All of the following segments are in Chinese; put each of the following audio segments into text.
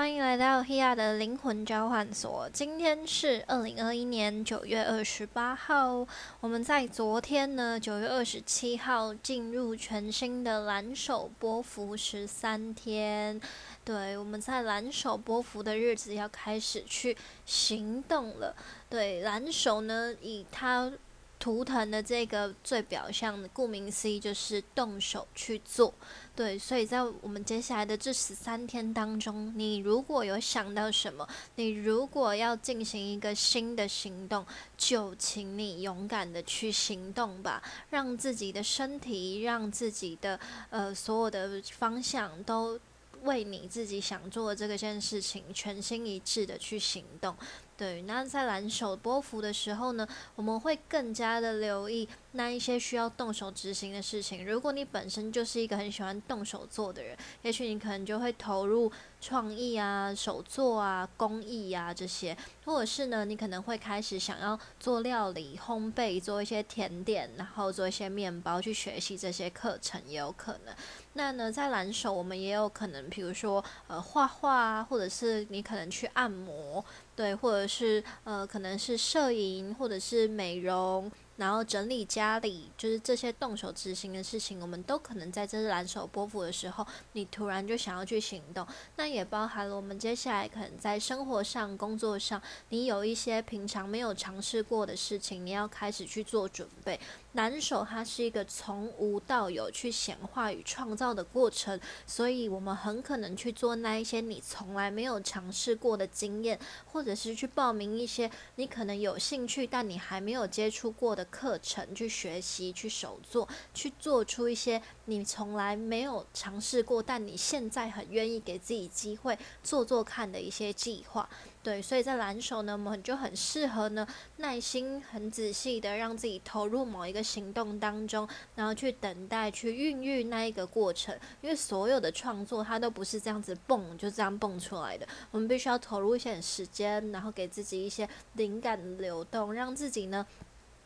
欢迎来到 Hia 的灵魂交换所。今天是二零二一年九月二十八号。我们在昨天呢，九月二十七号进入全新的蓝手波幅十三天。对，我们在蓝手波幅的日子要开始去行动了。对，蓝手呢，以它。图腾的这个最表象的，顾名思义就是动手去做，对，所以在我们接下来的这十三天当中，你如果有想到什么，你如果要进行一个新的行动，就请你勇敢的去行动吧，让自己的身体，让自己的呃所有的方向都为你自己想做的这个件事情全心一致的去行动。对，那在蓝手波幅的时候呢，我们会更加的留意那一些需要动手执行的事情。如果你本身就是一个很喜欢动手做的人，也许你可能就会投入创意啊、手作啊、工艺啊这些，或者是呢，你可能会开始想要做料理、烘焙，做一些甜点，然后做一些面包，去学习这些课程也有可能。那呢，在蓝手我们也有可能，比如说呃画画啊，或者是你可能去按摩。对，或者是呃，可能是摄影，或者是美容。然后整理家里，就是这些动手执行的事情，我们都可能在这蓝手波幅的时候，你突然就想要去行动。那也包含了我们接下来可能在生活上、工作上，你有一些平常没有尝试过的事情，你要开始去做准备。蓝手它是一个从无到有去显化与创造的过程，所以我们很可能去做那一些你从来没有尝试过的经验，或者是去报名一些你可能有兴趣但你还没有接触过的。课程去学习，去手做，去做出一些你从来没有尝试过，但你现在很愿意给自己机会做做看的一些计划。对，所以在蓝手呢，我们就很适合呢，耐心、很仔细的让自己投入某一个行动当中，然后去等待、去孕育那一个过程。因为所有的创作，它都不是这样子蹦就这样蹦出来的，我们必须要投入一些时间，然后给自己一些灵感流动，让自己呢。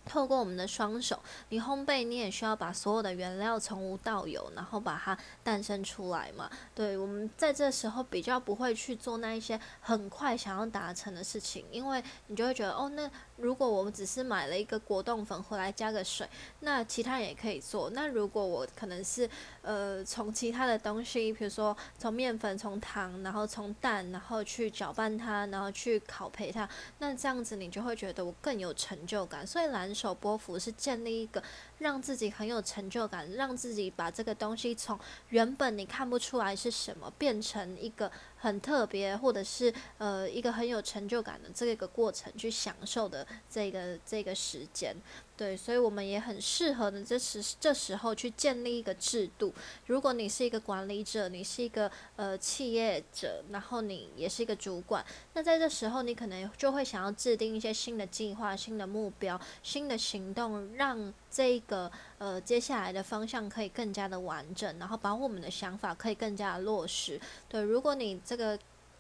透过我们的双手，你烘焙你也需要把所有的原料从无到有，然后把它诞生出来嘛。对，我们在这时候比较不会去做那一些很快想要达成的事情，因为你就会觉得哦，那如果我们只是买了一个果冻粉回来加个水，那其他人也可以做。那如果我可能是呃从其他的东西，比如说从面粉、从糖，然后从蛋，然后去搅拌它，然后去烤焙它，那这样子你就会觉得我更有成就感。所以蓝。手波幅是建立一个让自己很有成就感，让自己把这个东西从原本你看不出来是什么，变成一个很特别，或者是呃一个很有成就感的这个过程去享受的这个这个时间。对，所以我们也很适合呢，这时这时候去建立一个制度。如果你是一个管理者，你是一个呃企业者，然后你也是一个主管，那在这时候你可能就会想要制定一些新的计划、新的目标、新的行动，让这个呃接下来的方向可以更加的完整，然后把我们的想法可以更加的落实。对，如果你这个。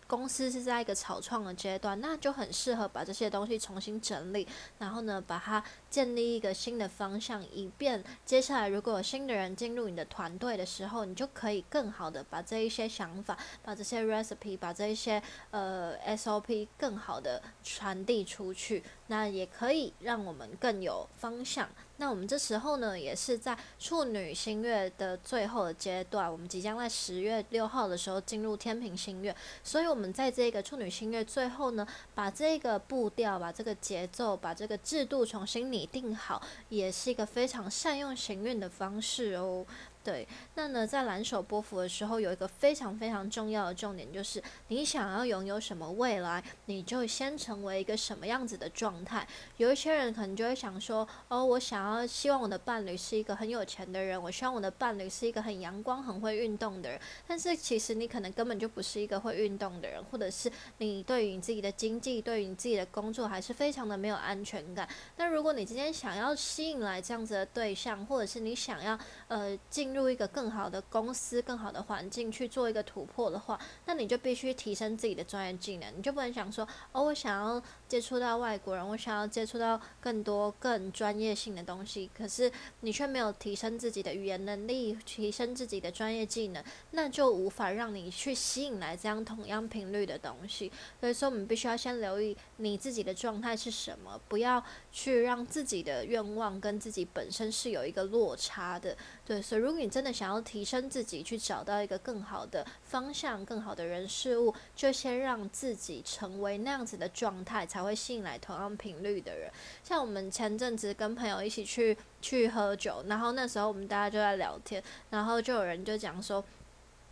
公司是在一个草创的阶段，那就很适合把这些东西重新整理，然后呢，把它建立一个新的方向，以便接下来如果有新的人进入你的团队的时候，你就可以更好的把这一些想法、把这些 recipe、把这一些呃 SOP 更好的传递出去，那也可以让我们更有方向。那我们这时候呢，也是在处女星月的最后的阶段，我们即将在十月六号的时候进入天平星月，所以我们在这个处女星月最后呢，把这个步调、把这个节奏、把这个制度重新拟定好，也是一个非常善用行运的方式哦。对，那呢，在蓝手波幅的时候，有一个非常非常重要的重点，就是你想要拥有什么未来，你就先成为一个什么样子的状态。有一些人可能就会想说，哦，我想要希望我的伴侣是一个很有钱的人，我希望我的伴侣是一个很阳光、很会运动的人。但是其实你可能根本就不是一个会运动的人，或者是你对于你自己的经济、对于你自己的工作还是非常的没有安全感。那如果你今天想要吸引来这样子的对象，或者是你想要呃进入一个更好的公司、更好的环境去做一个突破的话，那你就必须提升自己的专业技能。你就不能想说，哦，我想要接触到外国人，我想要接触到更多更专业性的东西，可是你却没有提升自己的语言能力，提升自己的专业技能，那就无法让你去吸引来这样同样频率的东西。所以说，我们必须要先留意你自己的状态是什么，不要去让自己的愿望跟自己本身是有一个落差的。对，所以如果你真的想要提升自己，去找到一个更好的方向、更好的人事物，就先让自己成为那样子的状态，才会吸引来同样频率的人。像我们前阵子跟朋友一起去去喝酒，然后那时候我们大家就在聊天，然后就有人就讲说。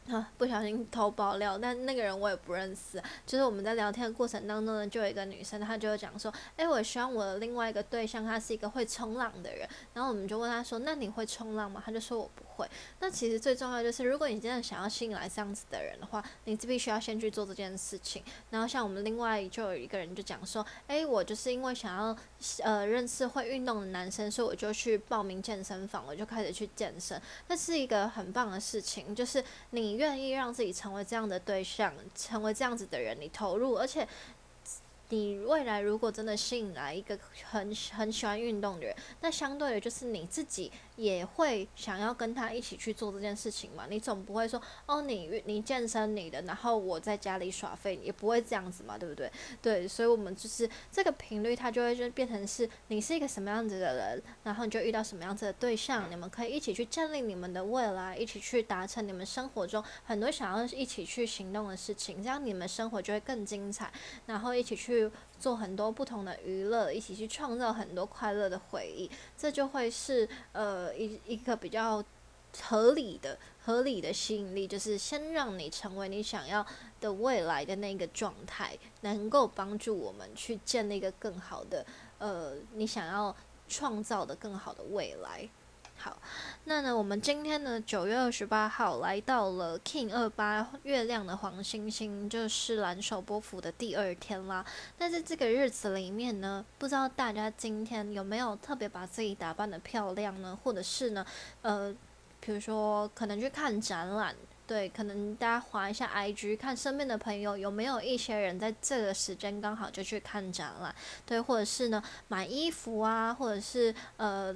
啊，不小心偷爆料，但那个人我也不认识。就是我们在聊天的过程当中呢，就有一个女生，她就讲说：“诶，我希望我的另外一个对象，他是一个会冲浪的人。”然后我们就问她说：“那你会冲浪吗？”她就说：“我不会。”那其实最重要就是，如果你真的想要吸引来这样子的人的话，你必须要先去做这件事情。然后像我们另外就有一个人就讲说：“诶，我就是因为想要呃认识会运动的男生，所以我就去报名健身房，我就开始去健身。那是一个很棒的事情，就是你。”你愿意让自己成为这样的对象，成为这样子的人，你投入，而且。你未来如果真的吸引来一个很很喜欢运动的人，那相对的就是你自己也会想要跟他一起去做这件事情嘛？你总不会说哦，你你健身你的，然后我在家里耍废，也不会这样子嘛，对不对？对，所以我们就是这个频率，它就会就变成是你是一个什么样子的人，然后你就遇到什么样子的对象，你们可以一起去建立你们的未来，一起去达成你们生活中很多想要一起去行动的事情，这样你们生活就会更精彩，然后一起去。做很多不同的娱乐，一起去创造很多快乐的回忆，这就会是呃一一个比较合理的、合理的吸引力，就是先让你成为你想要的未来的那个状态，能够帮助我们去建立一个更好的呃你想要创造的更好的未来。好，那呢，我们今天呢，九月二十八号来到了 King 二八月亮的黄星星，就是蓝手波幅的第二天啦。那在这个日子里面呢，不知道大家今天有没有特别把自己打扮的漂亮呢？或者是呢，呃，比如说可能去看展览，对，可能大家划一下 IG，看身边的朋友有没有一些人在这个时间刚好就去看展览，对，或者是呢买衣服啊，或者是呃。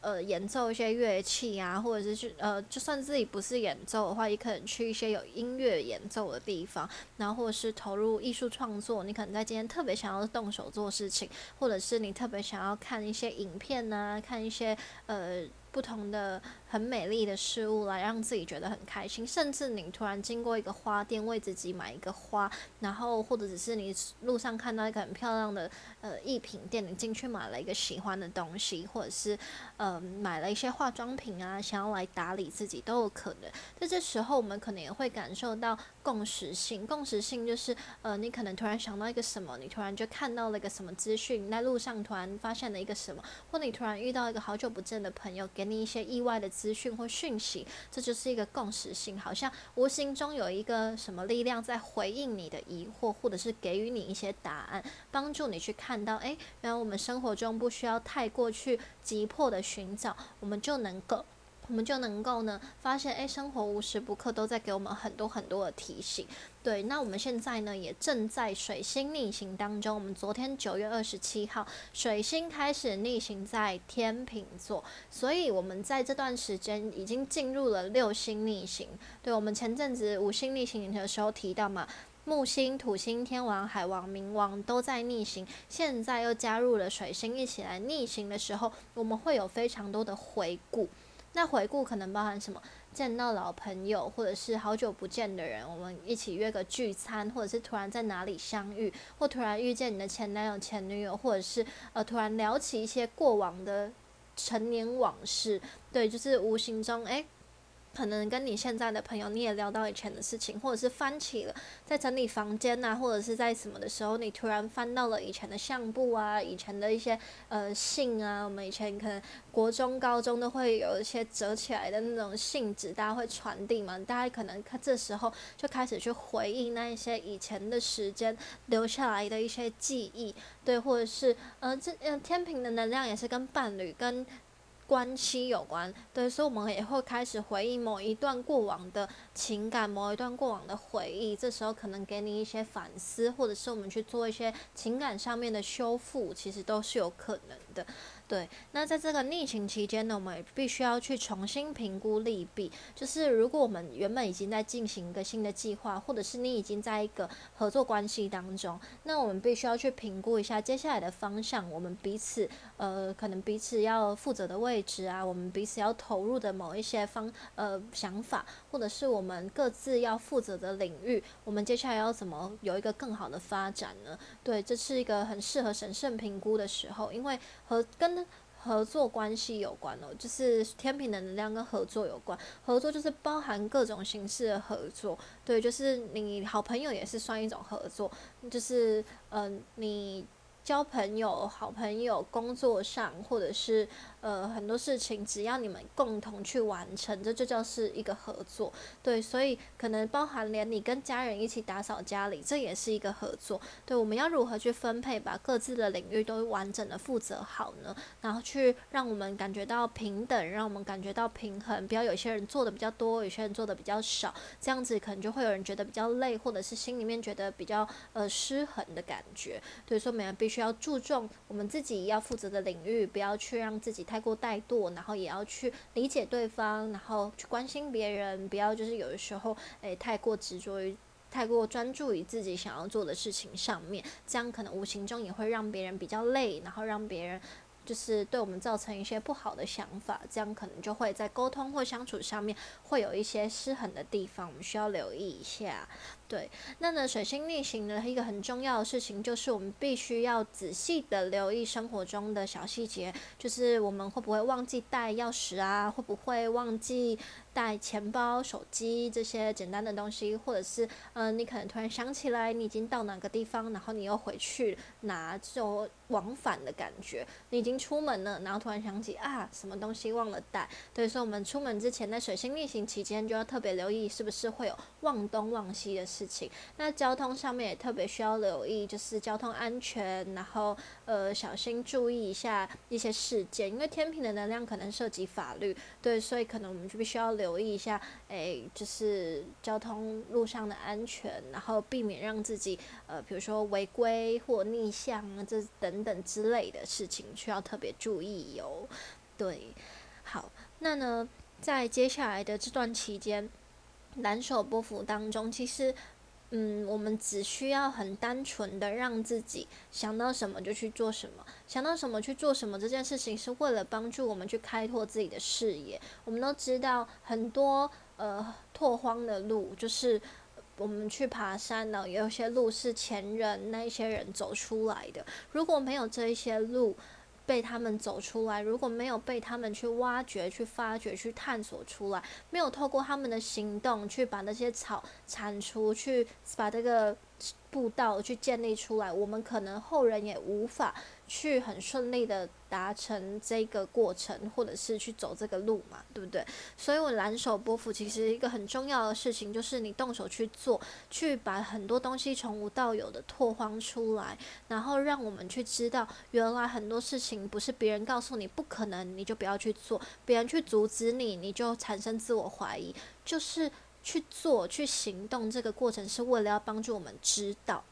呃，演奏一些乐器啊，或者是去呃，就算自己不是演奏的话，也可能去一些有音乐演奏的地方，然后或者是投入艺术创作。你可能在今天特别想要动手做事情，或者是你特别想要看一些影片呐，看一些呃。不同的很美丽的事物来让自己觉得很开心，甚至你突然经过一个花店为自己买一个花，然后或者只是你路上看到一个很漂亮的呃艺品店，你进去买了一个喜欢的东西，或者是呃买了一些化妆品啊，想要来打理自己都有可能。在这时候，我们可能也会感受到共识性。共识性就是呃，你可能突然想到一个什么，你突然就看到了一个什么资讯，在路上突然发现了一个什么，或你突然遇到一个好久不见的朋友。给你一些意外的资讯或讯息，这就是一个共识性，好像无形中有一个什么力量在回应你的疑惑，或者是给予你一些答案，帮助你去看到，诶，原来我们生活中不需要太过去急迫的寻找，我们就能够。我们就能够呢发现，诶，生活无时不刻都在给我们很多很多的提醒。对，那我们现在呢也正在水星逆行当中。我们昨天九月二十七号，水星开始逆行在天秤座，所以我们在这段时间已经进入了六星逆行。对，我们前阵子五星逆行的时候提到嘛，木星、土星、天王、海王、冥王都在逆行，现在又加入了水星一起来逆行的时候，我们会有非常多的回顾。那回顾可能包含什么？见到老朋友，或者是好久不见的人，我们一起约个聚餐，或者是突然在哪里相遇，或突然遇见你的前男友、前女友，或者是呃突然聊起一些过往的陈年往事。对，就是无形中诶。可能跟你现在的朋友，你也聊到以前的事情，或者是翻起了在整理房间呐，或者是在什么的时候，你突然翻到了以前的相簿啊，以前的一些呃信啊，我们以前可能国中、高中都会有一些折起来的那种信纸，大家会传递嘛，大家可能看这时候就开始去回忆那一些以前的时间留下来的一些记忆，对，或者是呃这呃天平的能量也是跟伴侣跟。关系有关，对，所以我们也会开始回忆某一段过往的情感，某一段过往的回忆。这时候可能给你一些反思，或者是我们去做一些情感上面的修复，其实都是有可能的。对，那在这个逆情期间呢，我们也必须要去重新评估利弊。就是如果我们原本已经在进行一个新的计划，或者是你已经在一个合作关系当中，那我们必须要去评估一下接下来的方向。我们彼此呃，可能彼此要负责的位置啊，我们彼此要投入的某一些方呃想法，或者是我们各自要负责的领域，我们接下来要怎么有一个更好的发展呢？对，这是一个很适合审慎评估的时候，因为和跟合作关系有关哦，就是天平的能量跟合作有关。合作就是包含各种形式的合作，对，就是你好朋友也是算一种合作，就是嗯，你交朋友、好朋友、工作上或者是。呃，很多事情只要你们共同去完成，这就叫是一个合作。对，所以可能包含连你跟家人一起打扫家里，这也是一个合作。对，我们要如何去分配，把各自的领域都完整的负责好呢？然后去让我们感觉到平等，让我们感觉到平衡，不要有些人做的比较多，有些人做的比较少，这样子可能就会有人觉得比较累，或者是心里面觉得比较呃失衡的感觉。对，所以我们必须要注重我们自己要负责的领域，不要去让自己。太过怠惰，然后也要去理解对方，然后去关心别人，不要就是有的时候，诶，太过执着于，太过专注于自己想要做的事情上面，这样可能无形中也会让别人比较累，然后让别人。就是对我们造成一些不好的想法，这样可能就会在沟通或相处上面会有一些失衡的地方，我们需要留意一下。对，那呢，水星逆行的一个很重要的事情就是我们必须要仔细的留意生活中的小细节，就是我们会不会忘记带钥匙啊，会不会忘记带钱包、手机这些简单的东西，或者是嗯，你可能突然想起来你已经到哪个地方，然后你又回去拿，这种往返的感觉，你已经。出门了，然后突然想起啊，什么东西忘了带。对，所以我们出门之前，在水星逆行期间，就要特别留意是不是会有忘东忘西的事事情。那交通上面也特别需要留意，就是交通安全，然后呃，小心注意一下一些事件，因为天平的能量可能涉及法律，对，所以可能我们就必须要留意一下，诶，就是交通路上的安全，然后避免让自己呃，比如说违规或逆向啊，这等等之类的事情需要。特别注意哟，对，好，那呢，在接下来的这段期间，蓝手波幅当中，其实，嗯，我们只需要很单纯的让自己想到什么就去做什么，想到什么去做什么，这件事情是为了帮助我们去开拓自己的视野。我们都知道，很多呃拓荒的路，就是我们去爬山呢，有些路是前人那一些人走出来的，如果没有这一些路。被他们走出来，如果没有被他们去挖掘、去发掘、去探索出来，没有透过他们的行动去把那些草铲除，去把这个。步道去建立出来，我们可能后人也无法去很顺利的达成这个过程，或者是去走这个路嘛，对不对？所以，我蓝手波幅其实一个很重要的事情，就是你动手去做，去把很多东西从无到有的拓荒出来，然后让我们去知道，原来很多事情不是别人告诉你不可能，你就不要去做；别人去阻止你，你就产生自我怀疑，就是。去做、去行动，这个过程是为了要帮助我们知道，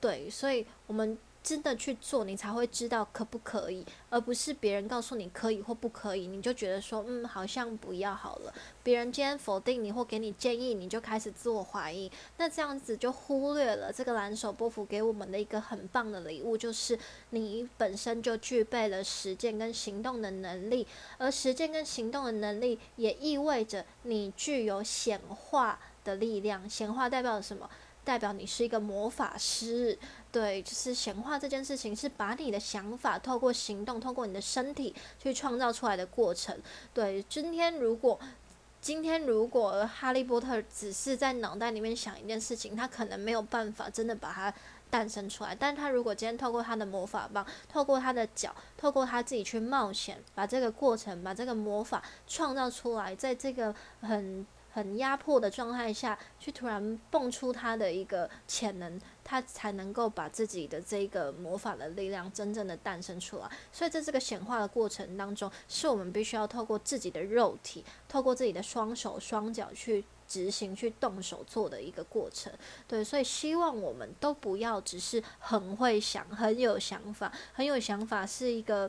对，所以我们真的去做，你才会知道可不可以，而不是别人告诉你可以或不可以，你就觉得说，嗯，好像不要好了。别人今天否定你或给你建议，你就开始自我怀疑，那这样子就忽略了这个蓝手波幅给我们的一个很棒的礼物，就是你本身就具备了实践跟行动的能力，而实践跟行动的能力也意味着你具有显化的力量。显化代表什么？代表你是一个魔法师。对，就是显化这件事情，是把你的想法透过行动，透过你的身体去创造出来的过程。对，今天如果。今天如果哈利波特只是在脑袋里面想一件事情，他可能没有办法真的把它诞生出来。但他如果今天透过他的魔法棒，透过他的脚，透过他自己去冒险，把这个过程，把这个魔法创造出来，在这个很很压迫的状态下去突然蹦出他的一个潜能，他才能够把自己的这个魔法的力量真正的诞生出来。所以在这个显化的过程当中，是我们必须要透过自己的肉体，透过自己的双手双脚去执行、去动手做的一个过程。对，所以希望我们都不要只是很会想、很有想法、很有想法是一个。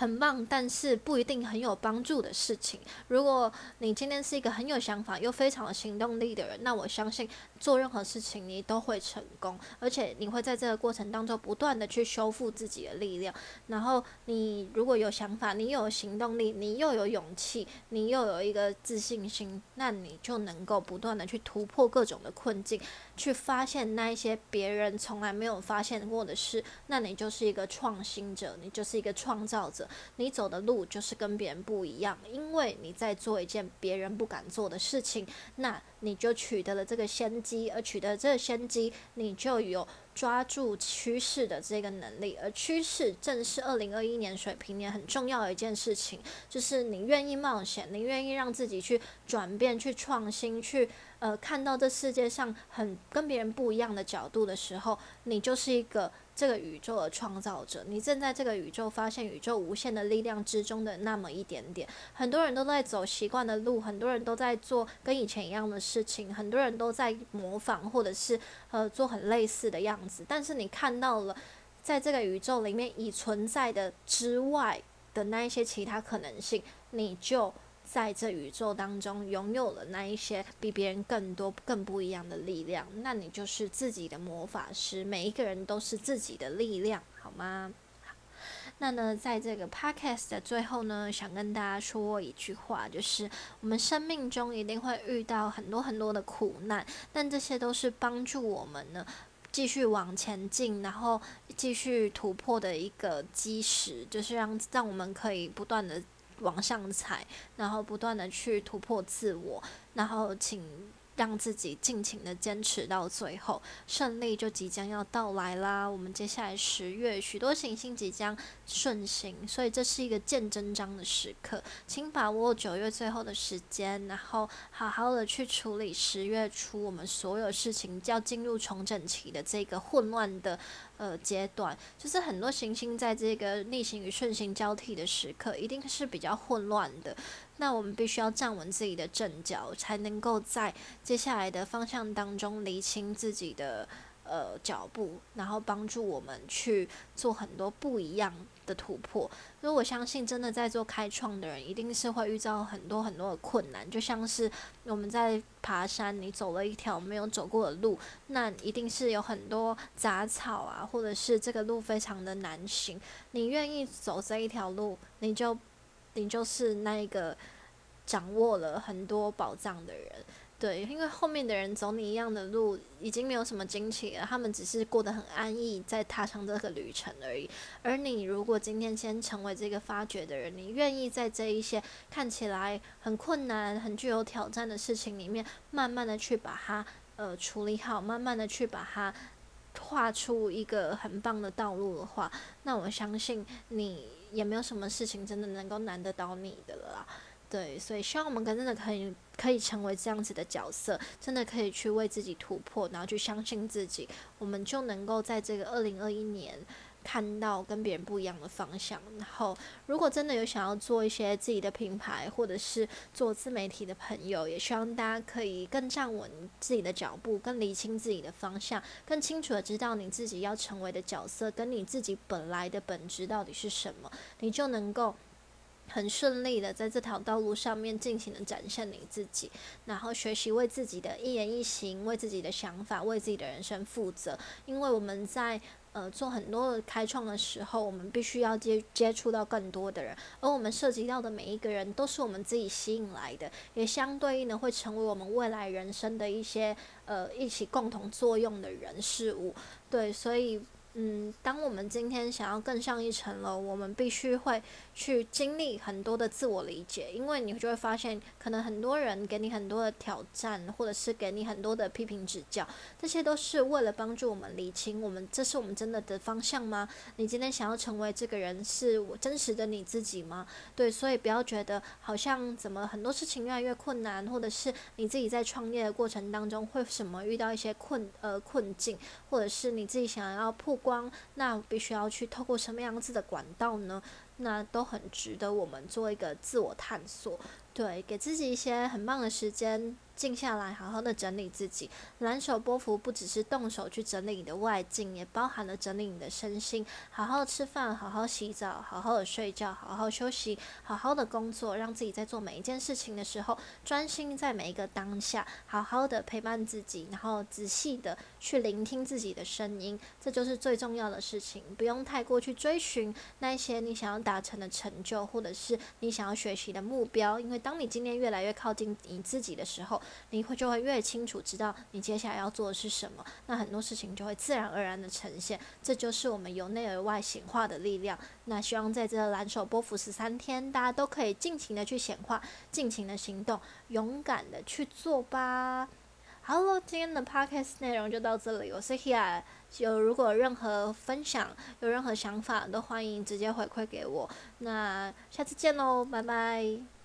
很棒，但是不一定很有帮助的事情。如果你今天是一个很有想法又非常有行动力的人，那我相信做任何事情你都会成功，而且你会在这个过程当中不断的去修复自己的力量。然后你如果有想法，你有行动力，你又有勇气，你又有一个自信心，那你就能够不断的去突破各种的困境，去发现那一些别人从来没有发现过的事。那你就是一个创新者，你就是一个创造者。你走的路就是跟别人不一样，因为你在做一件别人不敢做的事情，那你就取得了这个先机，而取得这个先机，你就有抓住趋势的这个能力，而趋势正是二零二一年水平年很重要的一件事情，就是你愿意冒险，你愿意让自己去转变、去创新、去呃看到这世界上很跟别人不一样的角度的时候，你就是一个。这个宇宙的创造者，你正在这个宇宙发现宇宙无限的力量之中的那么一点点。很多人都在走习惯的路，很多人都在做跟以前一样的事情，很多人都在模仿或者是呃做很类似的样子。但是你看到了，在这个宇宙里面已存在的之外的那一些其他可能性，你就。在这宇宙当中，拥有了那一些比别人更多、更不一样的力量，那你就是自己的魔法师。每一个人都是自己的力量，好吗？好，那呢，在这个 podcast 的最后呢，想跟大家说一句话，就是我们生命中一定会遇到很多很多的苦难，但这些都是帮助我们呢继续往前进，然后继续突破的一个基石，就是让让我们可以不断的。往上踩，然后不断的去突破自我，然后请。让自己尽情的坚持到最后，胜利就即将要到来啦！我们接下来十月，许多行星即将顺行，所以这是一个见真章的时刻，请把握九月最后的时间，然后好好的去处理十月初我们所有事情要进入重整期的这个混乱的呃阶段，就是很多行星在这个逆行与顺行交替的时刻，一定是比较混乱的。那我们必须要站稳自己的阵脚，才能够在接下来的方向当中理清自己的呃脚步，然后帮助我们去做很多不一样的突破。所以我相信，真的在做开创的人，一定是会遇到很多很多的困难。就像是我们在爬山，你走了一条没有走过的路，那一定是有很多杂草啊，或者是这个路非常的难行。你愿意走这一条路，你就。你就是那一个掌握了很多宝藏的人，对，因为后面的人走你一样的路，已经没有什么惊奇了，他们只是过得很安逸，在踏上这个旅程而已。而你如果今天先成为这个发掘的人，你愿意在这一些看起来很困难、很具有挑战的事情里面，慢慢的去把它呃处理好，慢慢的去把它画出一个很棒的道路的话，那我相信你。也没有什么事情真的能够难得到你的了，对，所以希望我们真的可以可以成为这样子的角色，真的可以去为自己突破，然后去相信自己，我们就能够在这个二零二一年。看到跟别人不一样的方向，然后如果真的有想要做一些自己的品牌，或者是做自媒体的朋友，也希望大家可以更站稳自己的脚步，更理清自己的方向，更清楚的知道你自己要成为的角色跟你自己本来的本质到底是什么，你就能够很顺利的在这条道路上面尽情的展现你自己，然后学习为自己的一言一行、为自己的想法、为自己的人生负责，因为我们在。呃，做很多的开创的时候，我们必须要接接触到更多的人，而我们涉及到的每一个人，都是我们自己吸引来的，也相对应的会成为我们未来人生的一些呃一起共同作用的人事物。对，所以嗯，当我们今天想要更上一层楼，我们必须会去经历很多的自我理解，因为你就会发现，可能很多人给你很多的挑战，或者是给你很多的批评指教，这些都是为了帮助我们理清，我们这是我们真的的方向吗？你今天想要成为这个人，是我真实的你自己吗？对，所以不要觉得好像怎么很多事情越来越困难，或者是你自己在创业的过程当中会什么遇到一些困呃困境，或者是你自己想要破。光，那必须要去透过什么样子的管道呢？那都很值得我们做一个自我探索，对，给自己一些很棒的时间。静下来，好好的整理自己。蓝手波幅不只是动手去整理你的外境，也包含了整理你的身心。好好吃饭，好好洗澡，好好的睡觉，好好休息，好好的工作，让自己在做每一件事情的时候，专心在每一个当下，好好的陪伴自己，然后仔细的去聆听自己的声音，这就是最重要的事情。不用太过去追寻那些你想要达成的成就，或者是你想要学习的目标，因为当你今天越来越靠近你自己的时候，你会就会越清楚知道你接下来要做的是什么，那很多事情就会自然而然的呈现，这就是我们由内而外显化的力量。那希望在这蓝手波幅十三天，大家都可以尽情的去显化，尽情的行动，勇敢的去做吧。好了，今天的 podcast 内容就到这里，我是 Hia，有如果任何分享，有任何想法，都欢迎直接回馈给我。那下次见喽，拜拜。